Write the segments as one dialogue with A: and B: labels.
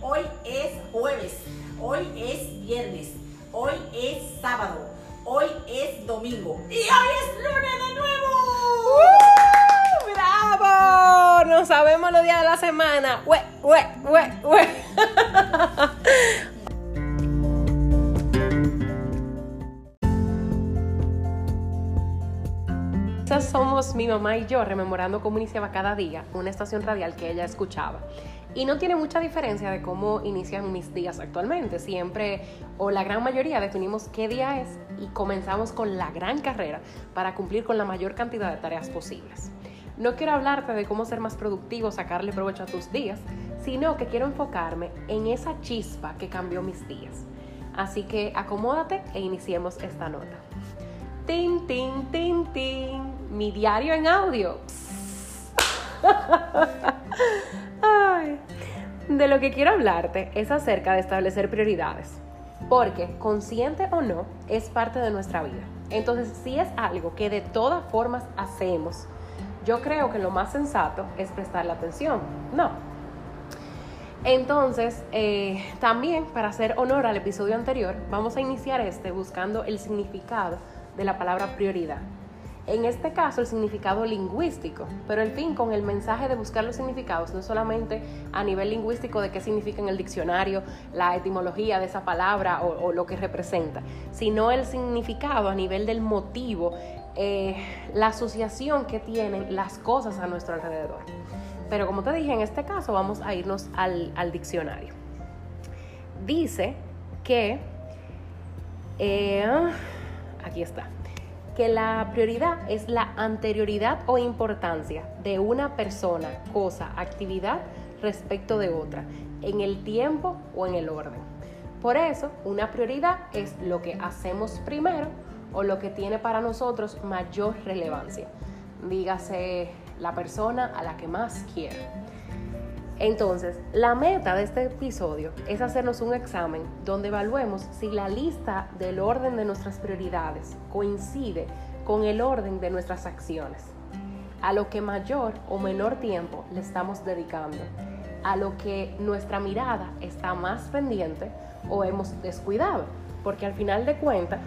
A: hoy es jueves, hoy es viernes, hoy es sábado, hoy es domingo y hoy es lunes de nuevo.
B: ¡Uh! ¡Bravo! No sabemos los días de la semana. ¡Ue, ue, ue, ue! Somos mi mamá y yo rememorando cómo iniciaba cada día una estación radial que ella escuchaba. Y no tiene mucha diferencia de cómo inician mis días actualmente. Siempre, o la gran mayoría, definimos qué día es y comenzamos con la gran carrera para cumplir con la mayor cantidad de tareas posibles. No quiero hablarte de cómo ser más productivo, sacarle provecho a tus días, sino que quiero enfocarme en esa chispa que cambió mis días. Así que acomódate e iniciemos esta nota. Tin, tin, tin, tin. Mi diario en audio. De lo que quiero hablarte es acerca de establecer prioridades. Porque, consciente o no, es parte de nuestra vida. Entonces, si es algo que de todas formas hacemos, yo creo que lo más sensato es prestarle atención. No. Entonces, eh, también para hacer honor al episodio anterior, vamos a iniciar este buscando el significado de la palabra prioridad. En este caso, el significado lingüístico, pero el fin con el mensaje de buscar los significados no solamente a nivel lingüístico de qué significa en el diccionario, la etimología de esa palabra o, lo que representa, sino el significado a nivel del motivo, eh, la asociación que tienen las cosas a nuestro alrededor. Pero como te dije, en este caso vamos a irnos al, al diccionario. Dice que... Eh, aquí está, que la prioridad es la anterioridad o importancia de una persona, cosa, actividad respecto de otra, en el tiempo o en el orden. Por eso, una prioridad es lo que hacemos primero o lo que tiene para nosotros mayor relevancia. Dígase la persona a la que más quiero. Entonces, la meta de este episodio es hacernos un examen donde evaluemos si la lista del orden de nuestras prioridades coincide con el orden de nuestras acciones, a lo que mayor o menor tiempo le estamos dedicando, a lo que nuestra mirada está más pendiente o hemos descuidado, porque al final de cuentas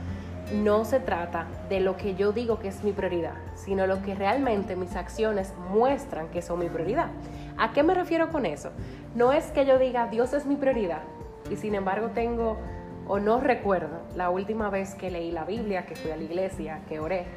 B: no se trata de lo que yo digo que es mi prioridad, sino lo que realmente mis acciones muestran que son mi prioridad. ¿A qué me refiero con eso? No es que yo diga Dios es mi prioridad y sin embargo tengo o no recuerdo la última vez que leí la Biblia, que fui a la iglesia, que oré.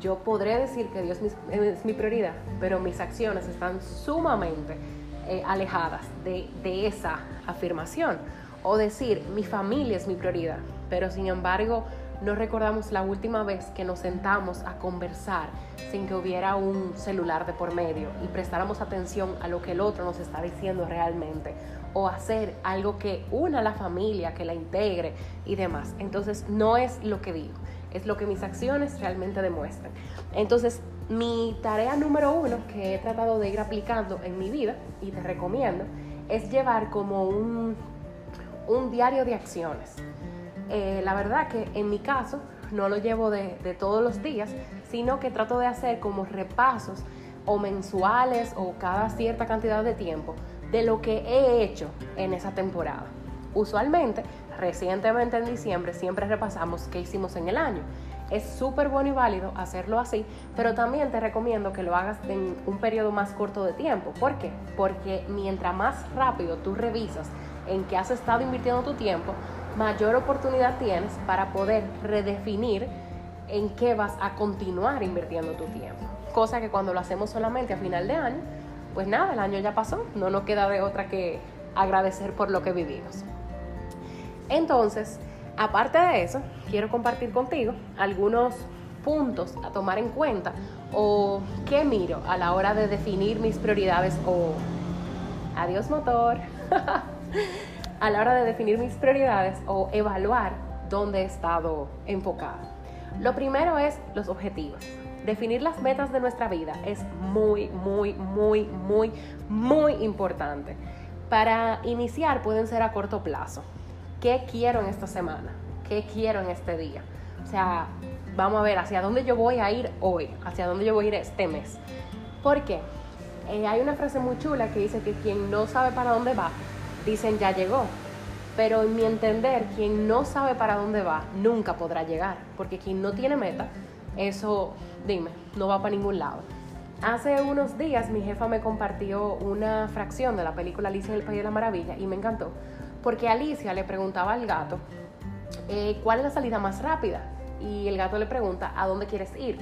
B: Yo podré decir que Dios es mi prioridad, pero mis acciones están sumamente eh, alejadas de, de esa afirmación. O decir, mi familia es mi prioridad, pero sin embargo no recordamos la última vez que nos sentamos a conversar sin que hubiera un celular de por medio y prestáramos atención a lo que el otro nos está diciendo realmente o hacer algo que una la familia, que la integre y demás. Entonces no es lo que digo, es lo que mis acciones realmente demuestran. Entonces mi tarea número uno que he tratado de ir aplicando en mi vida y te recomiendo es llevar como un, un diario de acciones eh, la verdad que en mi caso no lo llevo de, todos los días, sino que trato de hacer como repasos o mensuales o cada cierta cantidad de tiempo de lo que he hecho en esa temporada. Usualmente, recientemente en diciembre, siempre repasamos qué hicimos en el año. Es súper bueno y válido hacerlo así, pero también te recomiendo que lo hagas en un periodo más corto de tiempo. ¿Por qué? Porque mientras más rápido tú revisas en qué has estado invirtiendo tu tiempo, mayor oportunidad tienes para poder redefinir en qué vas a continuar invirtiendo tu tiempo. Cosa que cuando lo hacemos solamente a final de año, pues nada, el año ya pasó, no nos queda de otra que agradecer por lo que vivimos. Entonces, aparte de eso, quiero compartir contigo algunos puntos a tomar en cuenta o qué miro a la hora de definir mis prioridades o adiós motor. a la hora de definir mis prioridades o evaluar dónde he estado enfocada. Lo primero es los objetivos. Definir las metas de nuestra vida es muy, muy, muy, muy, muy importante. Para iniciar pueden ser a corto plazo. ¿Qué quiero en esta semana? ¿Qué quiero en este día? O sea, vamos a ver hacia dónde yo voy a ir hoy, hacia dónde yo voy a ir este mes. ¿Por qué? Eh, hay una frase muy chula que dice que quien no sabe para dónde va, dicen ya llegó. Pero en mi entender, quien no sabe para dónde va, nunca podrá llegar. Porque quien no tiene meta, eso, dime, no va para ningún lado. Hace unos días mi jefa me compartió una fracción de la película Alicia en el País de la Maravilla y me encantó. Porque Alicia le preguntaba al gato eh, cuál es la salida más rápida. Y el gato le pregunta, ¿a dónde quieres ir?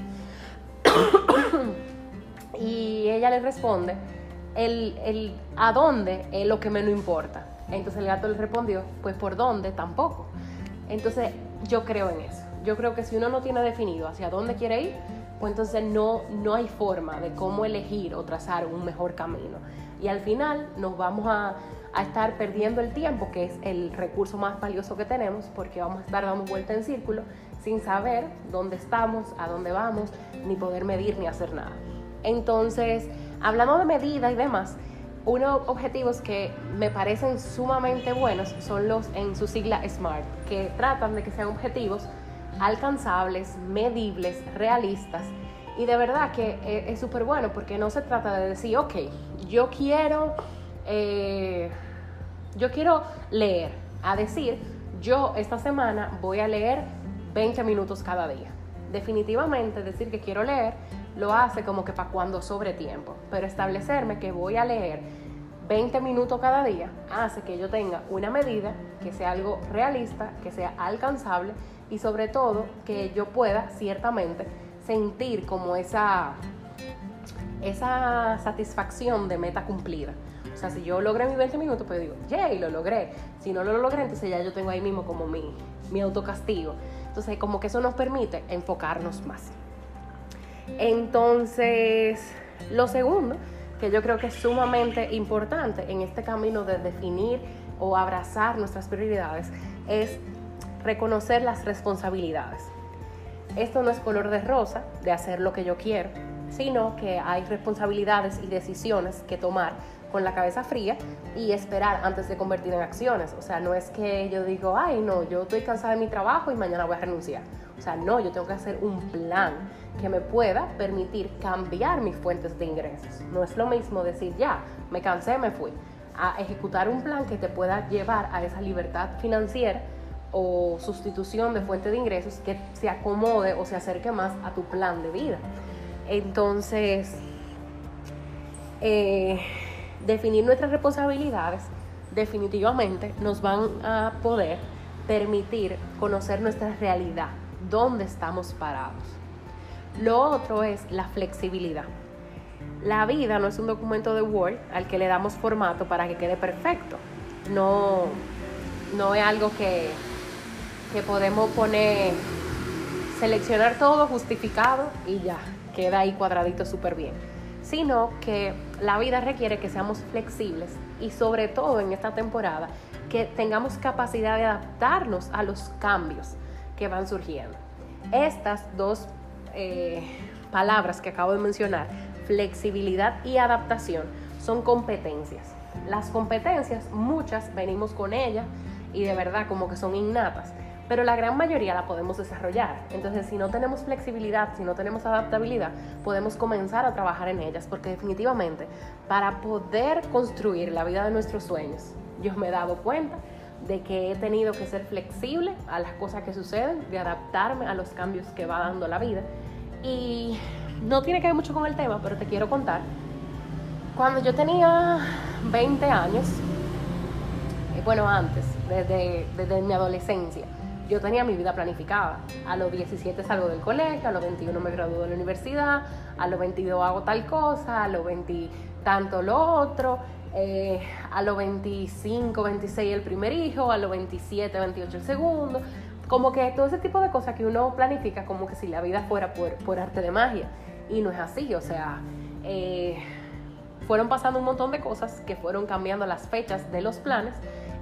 B: y ella le responde, el, el a dónde es lo que menos importa. Entonces el gato le respondió, pues por dónde tampoco. Entonces yo creo en eso. Yo creo que si uno no tiene definido hacia dónde quiere ir, pues entonces no, no hay forma de cómo elegir o trazar un mejor camino. Y al final nos vamos a, a estar perdiendo el tiempo, que es el recurso más valioso que tenemos, porque vamos a estar dando vuelta en círculo sin saber dónde estamos, a dónde vamos, ni poder medir ni hacer nada. Entonces, hablando de medidas y demás, unos objetivos que me parecen sumamente buenos son los en su sigla SMART, que tratan de que sean objetivos alcanzables, medibles, realistas. Y de verdad que eh, es súper bueno porque no se trata de decir, ok, yo quiero, eh, yo quiero leer, a decir, yo esta semana voy a leer 20 minutos cada día. Definitivamente decir que quiero leer lo hace como que para cuando sobre tiempo, pero establecerme que voy a leer 20 minutos cada día hace que yo tenga una medida que sea algo realista, que sea alcanzable y sobre todo que yo pueda ciertamente sentir como esa, esa satisfacción de meta cumplida. O sea, si yo logré mis 20 minutos, pues digo, yay, lo logré. Si no lo logré, entonces ya yo tengo ahí mismo como mi, mi autocastigo. Entonces, como que eso nos permite enfocarnos más. Entonces, lo segundo, que yo creo que es sumamente importante en este camino de definir o abrazar nuestras prioridades, es reconocer las responsabilidades. Esto no es color de rosa de hacer lo que yo quiero, sino que hay responsabilidades y decisiones que tomar con la cabeza fría y esperar antes de convertir en acciones. O sea, no es que yo digo, ay, no, yo estoy cansada de mi trabajo y mañana voy a renunciar. O sea, no, yo tengo que hacer un plan que me pueda permitir cambiar mis fuentes de ingresos. No es lo mismo decir, ya, me cansé, me fui, a ejecutar un plan que te pueda llevar a esa libertad financiera o sustitución de fuente de ingresos que se acomode o se acerque más a tu plan de vida. Entonces, eh, definir nuestras responsabilidades definitivamente nos van a poder permitir conocer nuestra realidad, dónde estamos parados. Lo otro es la flexibilidad. La vida no es un documento de Word al que le damos formato para que quede perfecto. No, no es algo que, que podemos poner, seleccionar todo justificado y ya, queda ahí cuadradito súper bien sino que la vida requiere que seamos flexibles y sobre todo en esta temporada que tengamos capacidad de adaptarnos a los cambios que van surgiendo. Estas dos eh, palabras que acabo de mencionar, flexibilidad y adaptación, son competencias. Las competencias, muchas venimos con ellas y de verdad como que son innatas pero la gran mayoría la podemos desarrollar. Entonces, si no tenemos flexibilidad, si no tenemos adaptabilidad, podemos comenzar a trabajar en ellas, porque definitivamente para poder construir la vida de nuestros sueños, yo me he dado cuenta de que he tenido que ser flexible a las cosas que suceden, de adaptarme a los cambios que va dando la vida. Y no tiene que ver mucho con el tema, pero te quiero contar. Cuando yo tenía 20 años, eh, bueno, antes, desde, desde mi adolescencia, yo tenía mi vida planificada. A los 17 salgo del colegio, a los 21 me gradúo de la universidad, a los 22 hago tal cosa, a los 20 tanto lo otro, eh, a los 25, 26 el primer hijo, a los 27, 28 el segundo. Como que todo ese tipo de cosas que uno planifica como que si la vida fuera por, arte de magia. Y no es así, o sea, eh, fueron pasando un montón de cosas que fueron cambiando las fechas de los planes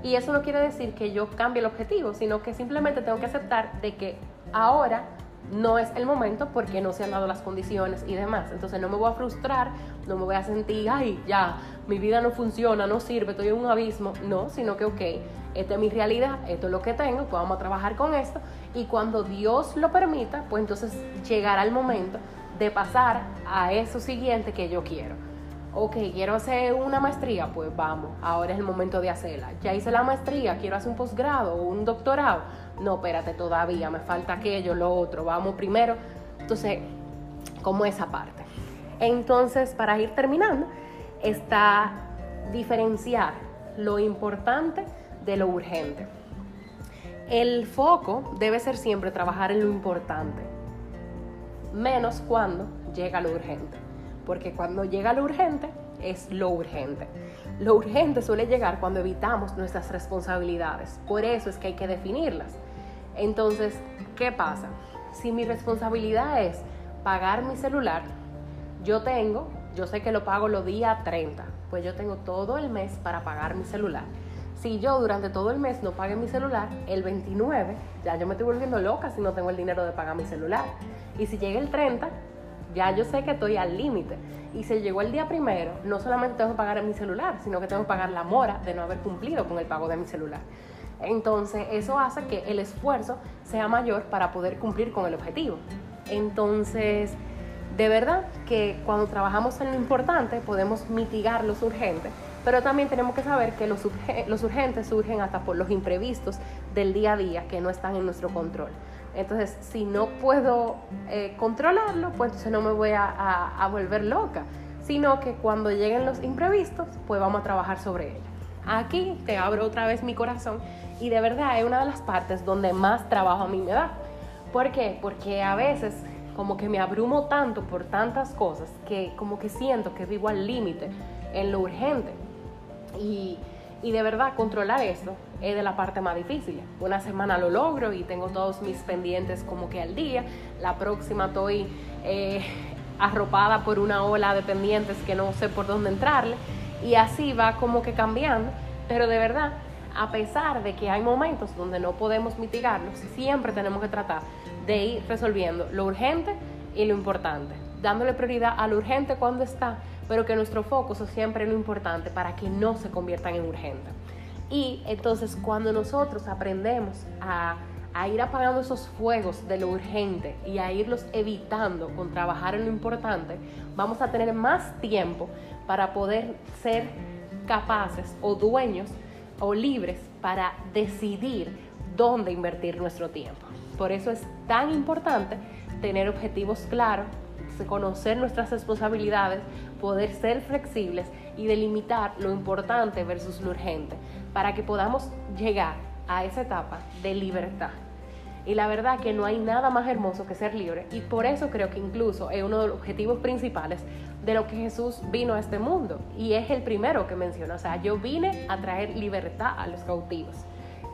B: y eso no quiere decir que yo cambie el objetivo, sino que simplemente tengo que aceptar de que ahora no es el momento porque no se han dado las condiciones y demás. Entonces no me voy a frustrar, no me voy a sentir, ay, ya, mi vida no funciona, no sirve, estoy en un abismo. No, sino que, ok, esta es mi realidad, esto es lo que tengo, pues vamos a trabajar con esto. Y cuando Dios lo permita, pues entonces llegará el momento de pasar a eso siguiente que yo quiero. Ok, quiero hacer una maestría, pues vamos, ahora es el momento de hacerla. Ya hice la maestría, quiero hacer un posgrado o un doctorado. No, espérate, todavía me falta aquello, lo otro, vamos primero. Entonces, como esa parte. Entonces, para ir terminando, está diferenciar lo importante de lo urgente. El foco debe ser siempre trabajar en lo importante, menos cuando llega lo urgente porque cuando llega lo urgente es lo urgente. Lo urgente suele llegar cuando evitamos nuestras responsabilidades, por eso es que hay que definirlas. Entonces, ¿qué pasa? Si mi responsabilidad es pagar mi celular, yo tengo, yo sé que lo pago los días 30, pues yo tengo todo el mes para pagar mi celular. Si yo durante todo el mes no pague mi celular, el 29 ya yo me estoy volviendo loca si no tengo el dinero de pagar mi celular. Y si llega el 30, ya yo sé que estoy al límite. Y si llegó el día primero, no solamente tengo que pagar mi celular, sino que tengo que pagar la mora de no haber cumplido con el pago de mi celular. Entonces, eso hace que el esfuerzo sea mayor para poder cumplir con el objetivo. Entonces, de verdad que cuando trabajamos en lo importante podemos mitigar los urgentes, pero también tenemos que saber que los, los urgentes surgen hasta por los imprevistos del día a día que no están en nuestro control. Entonces, si no puedo eh, controlarlo, pues entonces no me voy a, volver loca, sino que cuando lleguen los imprevistos, pues vamos a trabajar sobre ello. Aquí te abro otra vez mi corazón y de verdad es una de las partes donde más trabajo a mí me da. ¿Por qué? Porque a veces como que me abrumo tanto por tantas cosas que como que siento que vivo al límite en lo urgente. Y y de verdad, controlar esto es de la parte más difícil. Una semana lo logro y tengo todos mis pendientes como que al día. La próxima estoy eh, arropada por una ola de pendientes que no sé por dónde entrarle. Y así va como que cambiando. Pero de verdad, a pesar de que hay momentos donde no podemos mitigarlos, siempre tenemos que tratar de ir resolviendo lo urgente y lo importante, dándole prioridad a lo urgente cuando está pero que nuestro foco sea siempre lo importante para que no se conviertan en urgente. Y entonces cuando nosotros aprendemos a, a ir apagando esos fuegos de lo urgente y a irlos evitando con trabajar en lo importante, vamos a tener más tiempo para poder ser capaces o dueños o libres para decidir dónde invertir nuestro tiempo. Por eso es tan importante tener objetivos claros, conocer nuestras responsabilidades, poder ser flexibles y delimitar lo importante versus lo urgente, para que podamos llegar a esa etapa de libertad. Y la verdad que no hay nada más hermoso que ser libre y por eso creo que incluso es uno de los objetivos principales de lo que Jesús vino a este mundo y es el primero que menciona, o sea, yo vine a traer libertad a los cautivos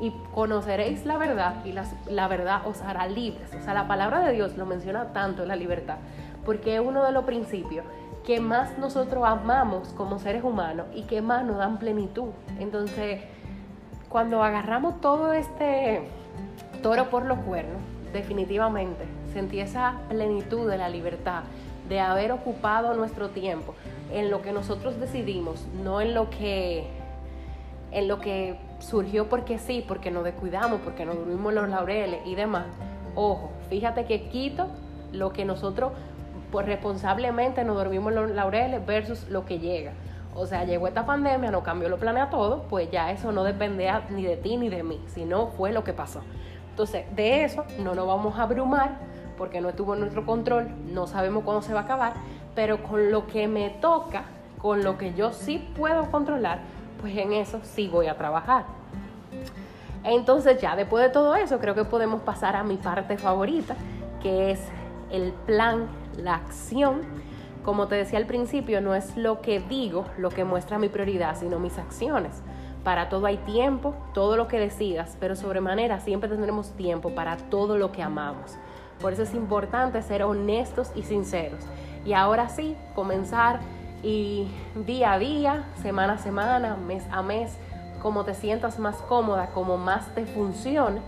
B: y conoceréis la verdad y la, verdad os hará libres. O sea, la palabra de Dios lo menciona tanto la libertad, porque es uno de los principios que más nosotros amamos como seres humanos y que más nos dan plenitud. Entonces, cuando agarramos todo este toro por los cuernos, definitivamente sentí esa plenitud de la libertad, de haber ocupado nuestro tiempo en lo que nosotros decidimos, no en lo que en lo que surgió porque sí, porque nos descuidamos, porque nos dormimos los laureles y demás. Ojo, fíjate que quito lo que nosotros pues responsablemente nos dormimos los laureles versus lo que llega. O sea, llegó esta pandemia, no cambió lo planea todo, pues ya eso no dependía ni de ti ni de mí, sino fue lo que pasó. Entonces, de eso no nos vamos a abrumar porque no estuvo en nuestro control, no sabemos cuándo se va a acabar, pero con lo que me toca, con lo que yo sí puedo controlar, pues en eso sí voy a trabajar. Entonces ya después de todo eso, creo que podemos pasar a mi parte favorita, que es el plan la acción, como te decía al principio, no es lo que digo lo que muestra mi prioridad, sino mis acciones. Para todo hay tiempo, todo lo que decidas, pero sobremanera siempre tendremos tiempo para todo lo que amamos. Por eso es importante ser honestos y sinceros. Y ahora sí, comenzar y día a día, semana a semana, mes a mes, como te sientas más cómoda, como más te funcione,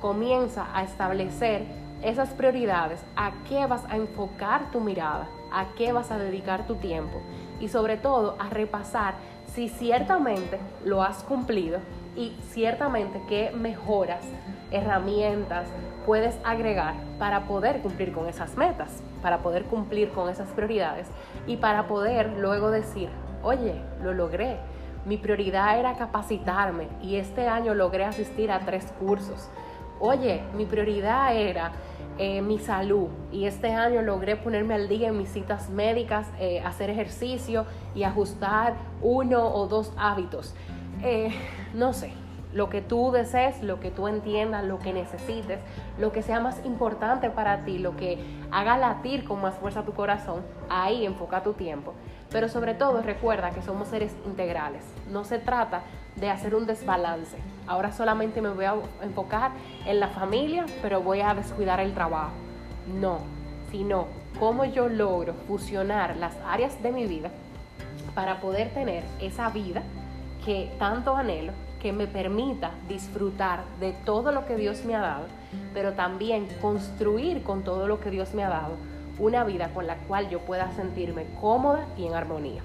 B: comienza a establecer esas prioridades, a qué vas a enfocar tu mirada, a qué vas a dedicar tu tiempo y sobre todo a repasar si ciertamente lo has cumplido y ciertamente qué mejoras, herramientas puedes agregar para poder cumplir con esas metas, para poder cumplir con esas prioridades y para poder luego decir, oye, lo logré. Mi prioridad era capacitarme y este año logré asistir a tres cursos. Oye, mi prioridad era eh, mi salud y este año logré ponerme al día en mis citas médicas, eh, hacer ejercicio y ajustar uno o dos hábitos. Eh, no sé, lo que tú desees, lo que tú entiendas, lo que necesites, lo que sea más importante para ti, lo que haga latir con más fuerza tu corazón, ahí enfoca tu tiempo. Pero sobre todo recuerda que somos seres integrales. No se trata de hacer un desbalance. Ahora solamente me voy a enfocar en la familia, pero voy a descuidar el trabajo. No, sino cómo yo logro fusionar las áreas de mi vida para poder tener esa vida que tanto anhelo que me permita disfrutar de todo lo que Dios me ha dado, pero también construir con todo lo que Dios me ha dado una vida con la cual yo pueda sentirme cómoda y en armonía.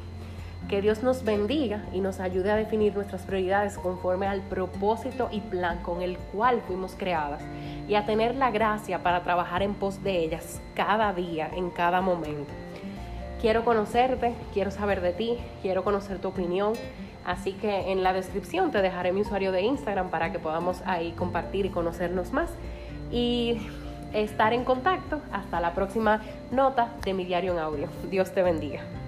B: Que Dios nos bendiga y nos ayude a definir nuestras prioridades conforme al propósito y plan con el cual fuimos creadas y a tener la gracia para trabajar en pos de ellas cada día, en cada momento. Quiero conocerte, quiero saber de ti, quiero conocer tu opinión Así que en la descripción te dejaré mi usuario de Instagram para que podamos ahí compartir y conocernos más y estar en contacto. Hasta la próxima nota de mi diario en audio. Dios te bendiga.